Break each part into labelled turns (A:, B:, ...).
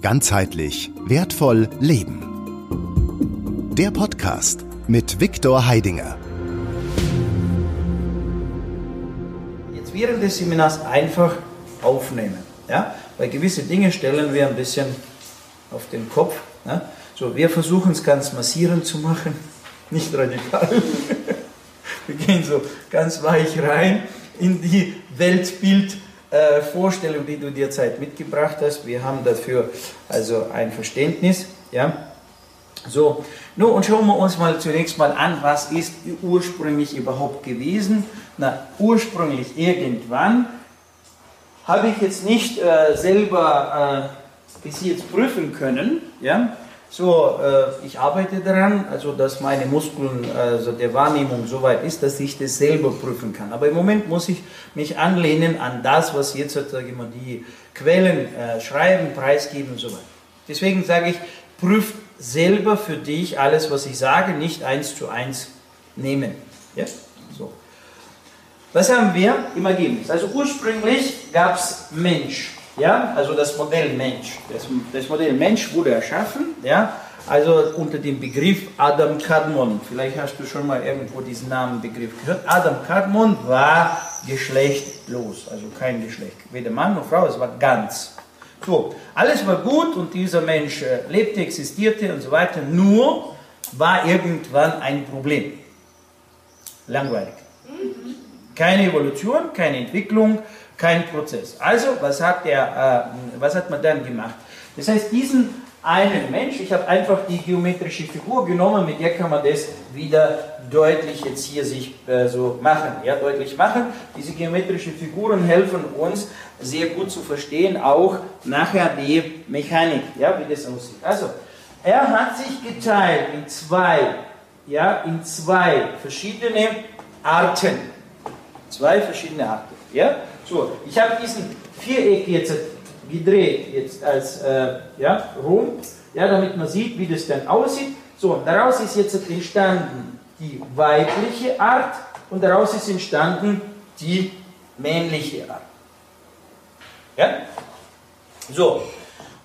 A: Ganzheitlich wertvoll leben. Der Podcast mit Viktor Heidinger.
B: Jetzt während des Seminars einfach aufnehmen. Ja? Weil gewisse Dinge stellen wir ein bisschen auf den Kopf. Ja? So, wir versuchen es ganz massierend zu machen, nicht radikal. wir gehen so ganz weich rein in die Weltbildvorstellung, äh, die du dir Zeit mitgebracht hast. Wir haben dafür also ein Verständnis. Ja? So, nun und schauen wir uns mal zunächst mal an, was ist ursprünglich überhaupt gewesen. Na, ursprünglich irgendwann habe ich jetzt nicht äh, selber äh, bis jetzt prüfen können. Ja? So, äh, ich arbeite daran, also dass meine Muskeln, also der Wahrnehmung so weit ist, dass ich das selber prüfen kann. Aber im Moment muss ich mich anlehnen an das, was jetzt, sage ich mal, die Quellen äh, schreiben, preisgeben und so weiter. Deswegen sage ich, prüf selber für dich alles, was ich sage, nicht eins zu eins nehmen. Ja? So. Was haben wir im Ergebnis? Also ursprünglich gab es Mensch. Ja, also das Modell Mensch. Das, das Modell Mensch wurde erschaffen, ja, also unter dem Begriff Adam Kadmon. Vielleicht hast du schon mal irgendwo diesen Namenbegriff gehört. Adam Kadmon war geschlechtlos, also kein Geschlecht, weder Mann noch Frau, es war ganz. So, alles war gut und dieser Mensch äh, lebte, existierte und so weiter, nur war irgendwann ein Problem. Langweilig. Keine Evolution, keine Entwicklung, kein Prozess. Also, was hat, der, äh, was hat man dann gemacht? Das heißt, diesen einen Mensch, ich habe einfach die geometrische Figur genommen, mit der kann man das wieder deutlich jetzt hier sich äh, so machen, ja, deutlich machen. Diese geometrischen Figuren helfen uns sehr gut zu verstehen, auch nachher die Mechanik, ja, wie das aussieht. Also, er hat sich geteilt in zwei, ja, in zwei verschiedene Arten. Zwei verschiedene Arten, ja. So, ich habe diesen Viereck jetzt gedreht, jetzt als äh, ja, rum, ja, damit man sieht, wie das dann aussieht. So, und daraus ist jetzt entstanden die weibliche Art und daraus ist entstanden die männliche Art. Ja? So,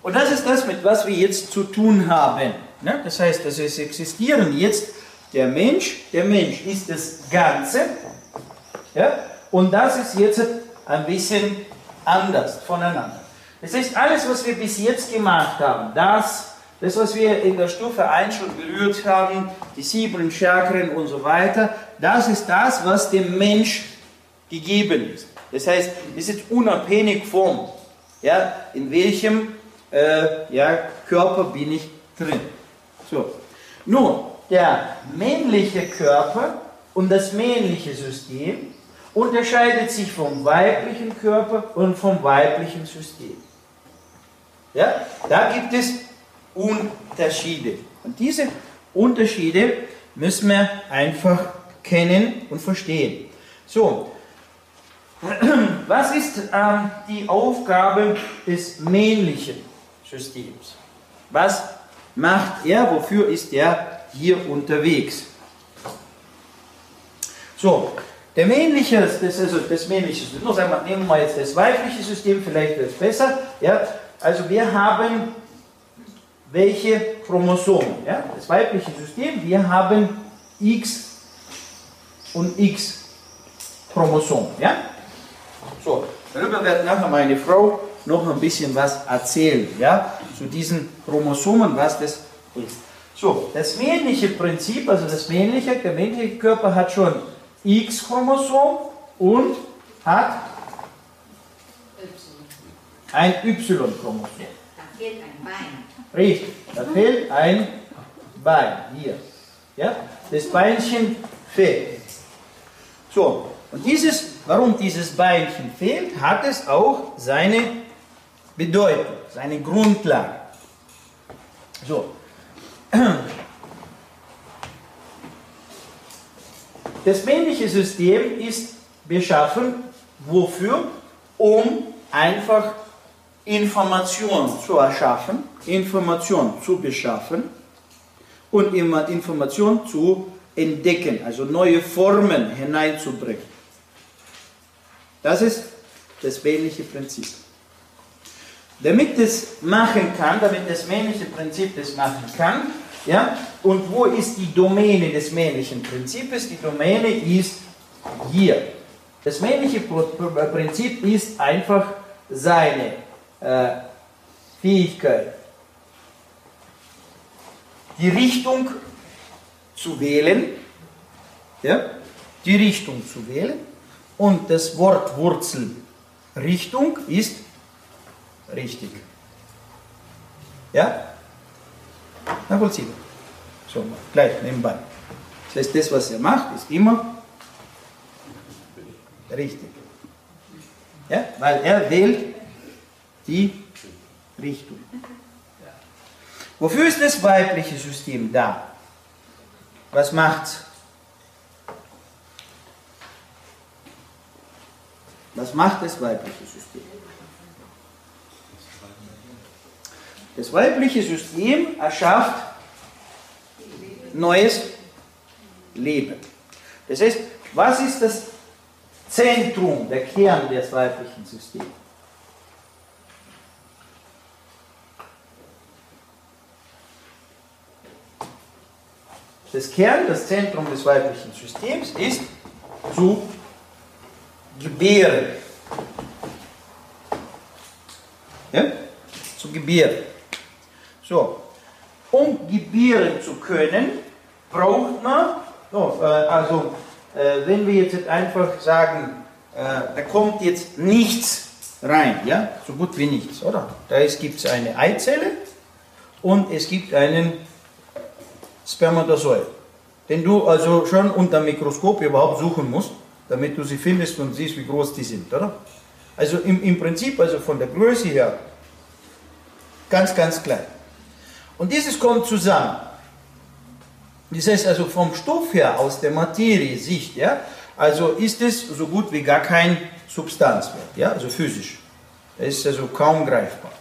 B: und das ist das, mit was wir jetzt zu tun haben. Ja? Das heißt, dass es existieren jetzt der Mensch, der Mensch ist das Ganze, ja? und das ist jetzt ein bisschen anders voneinander. Das heißt, alles, was wir bis jetzt gemacht haben, das, das, was wir in der Stufe 1 schon berührt haben, die sieben Chakren und so weiter, das ist das, was dem Mensch gegeben ist. Das heißt, es ist unabhängig vom, ja, in welchem äh, ja, Körper bin ich drin. So. Nun, der männliche Körper und das männliche System unterscheidet sich vom weiblichen Körper und vom weiblichen System. Ja, da gibt es Unterschiede. Und diese Unterschiede müssen wir einfach kennen und verstehen. So, was ist ähm, die Aufgabe des männlichen Systems? Was macht er? Wofür ist er hier unterwegs? So, der männliche, das also das männliche System, nur sagen wir, nehmen wir jetzt das weibliche System, vielleicht wird es besser. Ja? Also wir haben welche Chromosomen? Ja? Das weibliche System, wir haben X und X Chromosomen. Ja? So, darüber wird nachher meine Frau noch ein bisschen was erzählen, ja, zu diesen Chromosomen, was das ist. So, das männliche Prinzip, also das männliche, der männliche Körper hat schon X-Chromosom und hat ein Y-Chromosom.
C: Da fehlt ein Bein.
B: Richtig, da fehlt ein Bein. Hier. Ja? Das Beinchen fehlt. So, und dieses, warum dieses Beinchen fehlt, hat es auch seine Bedeutung, seine Grundlage. So. Das männliche System ist beschaffen, wofür? Um einfach Information zu erschaffen, Information zu beschaffen und Information zu entdecken, also neue Formen hineinzubringen. Das ist das männliche Prinzip. damit es machen kann, damit das männliche Prinzip das machen kann, ja, und wo ist die Domäne des männlichen Prinzips? Die Domäne ist hier. Das männliche Prinzip ist einfach seine äh, Fähigkeit, die Richtung zu wählen, ja, die Richtung zu wählen und das Wort Wurzel Richtung ist richtig. Ja? Nachvollziehbar. So, gleich nebenbei. Das heißt, das, was er macht, ist immer richtig. Ja? Weil er wählt die Richtung. Wofür ist das weibliche System da? Was macht's? Was macht das weibliche System? Das weibliche System erschafft neues Leben. Das heißt, was ist das Zentrum, der Kern des weiblichen Systems? Das Kern, das Zentrum des weiblichen Systems ist zu gebären. Ja? Zu gebären. So, um gebären zu können, braucht man, oh, äh, also äh, wenn wir jetzt einfach sagen, äh, da kommt jetzt nichts rein, ja, so gut wie nichts, oder? Da gibt es eine Eizelle und es gibt einen Spermatozoid, den du also schon unter dem Mikroskop überhaupt suchen musst, damit du sie findest und siehst, wie groß die sind, oder? Also im, im Prinzip, also von der Größe her, ganz, ganz klein. Und dieses kommt zusammen. Das heißt also vom Stoff her, aus der Materie Sicht, ja, also ist es so gut wie gar kein Substanzwert, ja, also physisch. Es ist also kaum greifbar.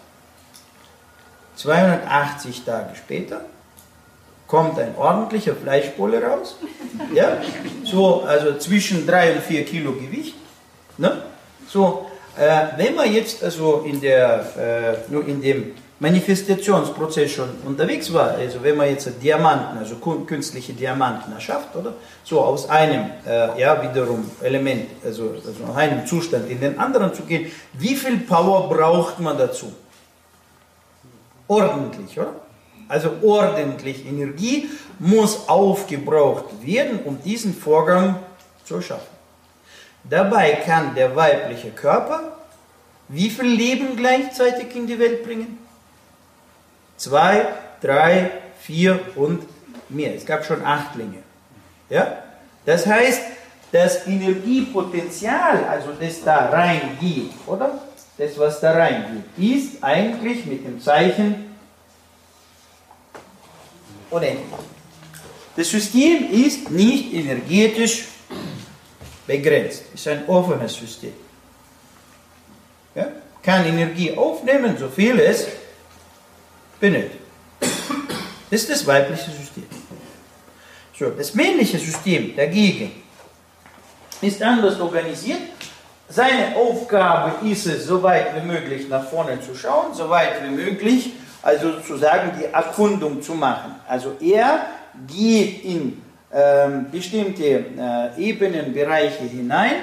B: 280 Tage später kommt ein ordentlicher Fleischbolle raus, ja, so, also zwischen 3 und 4 Kilo Gewicht, ne? so, äh, wenn man jetzt also in, der, äh, nur in dem Manifestationsprozess schon unterwegs war, also wenn man jetzt Diamanten, also künstliche Diamanten erschafft, oder? So aus einem, äh, ja, wiederum Element, also, also aus einem Zustand in den anderen zu gehen, wie viel Power braucht man dazu? Ordentlich, oder? Also ordentlich Energie muss aufgebraucht werden, um diesen Vorgang zu schaffen. Dabei kann der weibliche Körper wie viel Leben gleichzeitig in die Welt bringen? Zwei, drei, vier und mehr. Es gab schon Achtlinge. Ja? Das heißt, das Energiepotenzial, also das da reingeht, oder? Das, was da reingeht, ist eigentlich mit dem Zeichen unendlich. Das System ist nicht energetisch begrenzt. Es ist ein offenes System. Ja? Kann Energie aufnehmen, so viel es benötigt. Das ist das weibliche System. So, das männliche System dagegen ist anders organisiert. Seine Aufgabe ist es, so weit wie möglich nach vorne zu schauen, so weit wie möglich, also sozusagen die Erkundung zu machen. Also er geht in ähm, bestimmte äh, Ebenen, Bereiche hinein,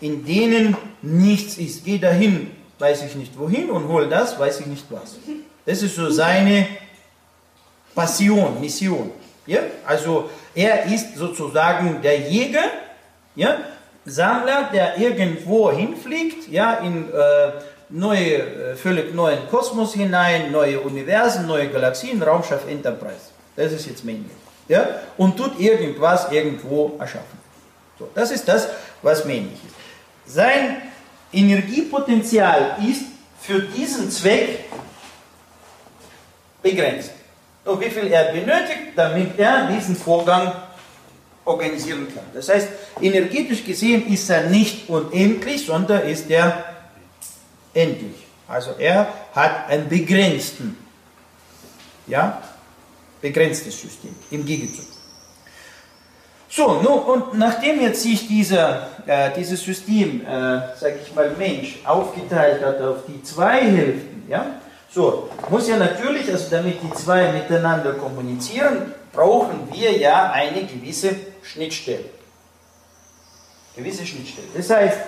B: in denen nichts ist. Geh dahin, weiß ich nicht wohin, und hol das, weiß ich nicht was. Das ist so seine Passion, Mission. Ja? Also er ist sozusagen der Jäger, ja? Sammler, der irgendwo hinfliegt, ja, in äh, neue, äh, völlig neuen Kosmos hinein, neue Universen, neue Galaxien, Raumschiff Enterprise. Das ist jetzt männlich. Ja? Und tut irgendwas irgendwo erschaffen. So, das ist das, was männlich ist. Sein Energiepotenzial ist für diesen Zweck begrenzt. Und wie viel er benötigt, damit er diesen Vorgang organisieren kann. Das heißt, energetisch gesehen ist er nicht unendlich, sondern ist er endlich. Also er hat einen begrenzten, ja, begrenztes System im Gegenzug. So, nun, und nachdem jetzt sich dieser, äh, dieses System, äh, sage ich mal, Mensch aufgeteilt hat auf die zwei Hälften, ja, So, muss ja natürlich, also damit die zwei miteinander kommunizieren, brauchen wir ja eine gewisse Schnittstelle. Gewisse Schnittstelle. Das heißt,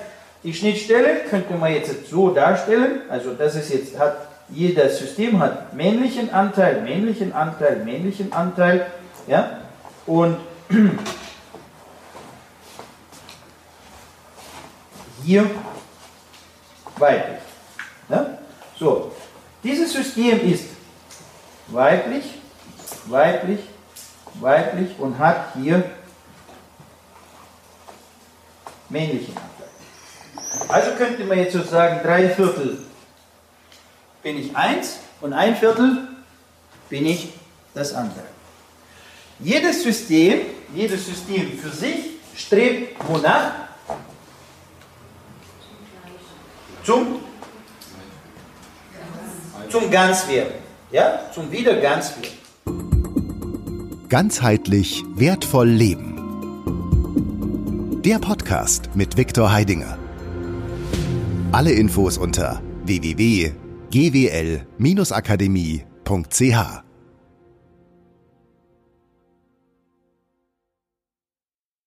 B: die Schnittstelle könnte man jetzt so darstellen, also das ist jetzt, hat, jedes System hat männlichen Anteil, männlichen Anteil, männlichen Anteil, ja, und hier weiblich. Ja? So, dieses System ist weiblich, weiblich, weiblich und hat hier männlichen Anteil. Also könnte man jetzt sozusagen drei Viertel bin ich eins und ein Viertel bin ich das andere. Jedes System, jedes System für sich strebt wonach? Zum, zum Ganzwerden. Ja? Zum wieder Ganzwerden.
A: Ganzheitlich wertvoll leben. Der Podcast mit Viktor Heidinger. Alle Infos unter www.gwl-akademie.ch